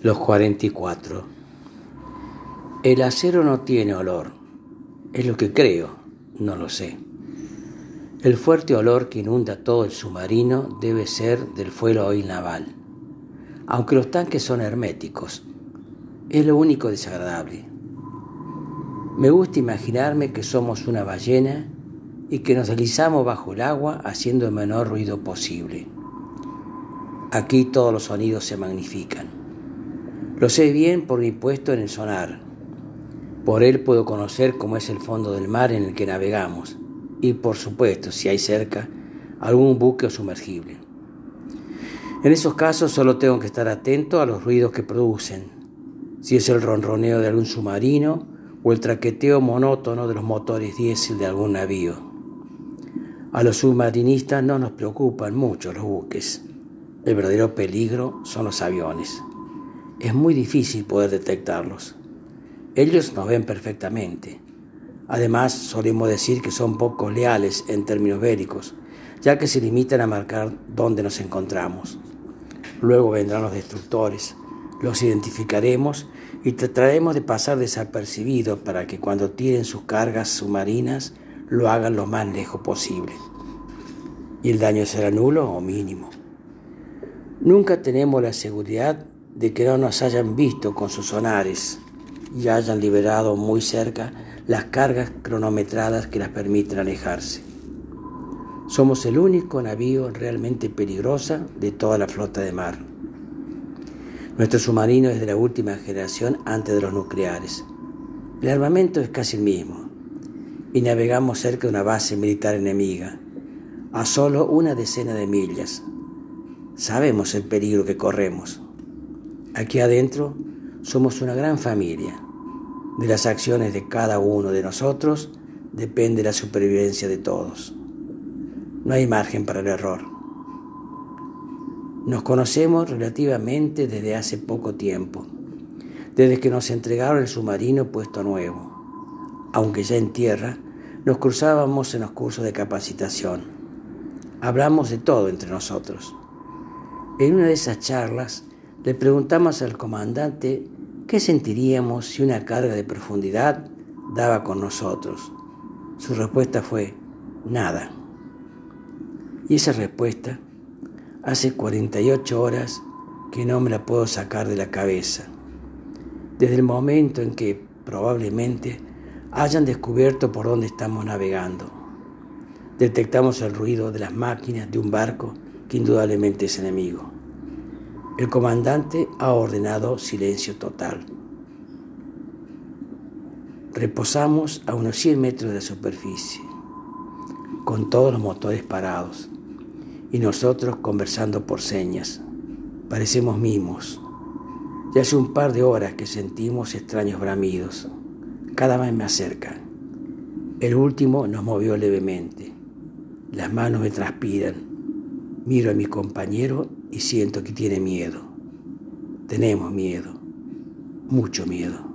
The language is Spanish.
Los 44. El acero no tiene olor. Es lo que creo, no lo sé. El fuerte olor que inunda todo el submarino debe ser del fuelo oil naval. Aunque los tanques son herméticos, es lo único desagradable. Me gusta imaginarme que somos una ballena y que nos deslizamos bajo el agua haciendo el menor ruido posible. Aquí todos los sonidos se magnifican. Lo sé bien por mi puesto en el sonar. Por él puedo conocer cómo es el fondo del mar en el que navegamos y, por supuesto, si hay cerca, algún buque o sumergible. En esos casos solo tengo que estar atento a los ruidos que producen, si es el ronroneo de algún submarino o el traqueteo monótono de los motores diésel de algún navío. A los submarinistas no nos preocupan mucho los buques. El verdadero peligro son los aviones es muy difícil poder detectarlos. Ellos nos ven perfectamente. Además, solemos decir que son poco leales en términos bélicos, ya que se limitan a marcar dónde nos encontramos. Luego vendrán los destructores, los identificaremos y trataremos de pasar desapercibidos para que cuando tiren sus cargas submarinas lo hagan lo más lejos posible. Y el daño será nulo o mínimo. Nunca tenemos la seguridad de que no nos hayan visto con sus sonares y hayan liberado muy cerca las cargas cronometradas que las permiten alejarse. Somos el único navío realmente peligrosa de toda la flota de mar. Nuestro submarino es de la última generación antes de los nucleares. El armamento es casi el mismo y navegamos cerca de una base militar enemiga, a solo una decena de millas. Sabemos el peligro que corremos. Aquí adentro somos una gran familia. De las acciones de cada uno de nosotros depende la supervivencia de todos. No hay margen para el error. Nos conocemos relativamente desde hace poco tiempo, desde que nos entregaron el submarino puesto nuevo. Aunque ya en tierra, nos cruzábamos en los cursos de capacitación. Hablamos de todo entre nosotros. En una de esas charlas, le preguntamos al comandante qué sentiríamos si una carga de profundidad daba con nosotros. Su respuesta fue, nada. Y esa respuesta, hace 48 horas que no me la puedo sacar de la cabeza. Desde el momento en que probablemente hayan descubierto por dónde estamos navegando. Detectamos el ruido de las máquinas de un barco que indudablemente es enemigo. El comandante ha ordenado silencio total. Reposamos a unos 100 metros de superficie, con todos los motores parados, y nosotros conversando por señas. Parecemos mimos. Ya hace un par de horas que sentimos extraños bramidos. Cada vez me acercan. El último nos movió levemente. Las manos me transpiran. Miro a mi compañero y siento que tiene miedo. Tenemos miedo, mucho miedo.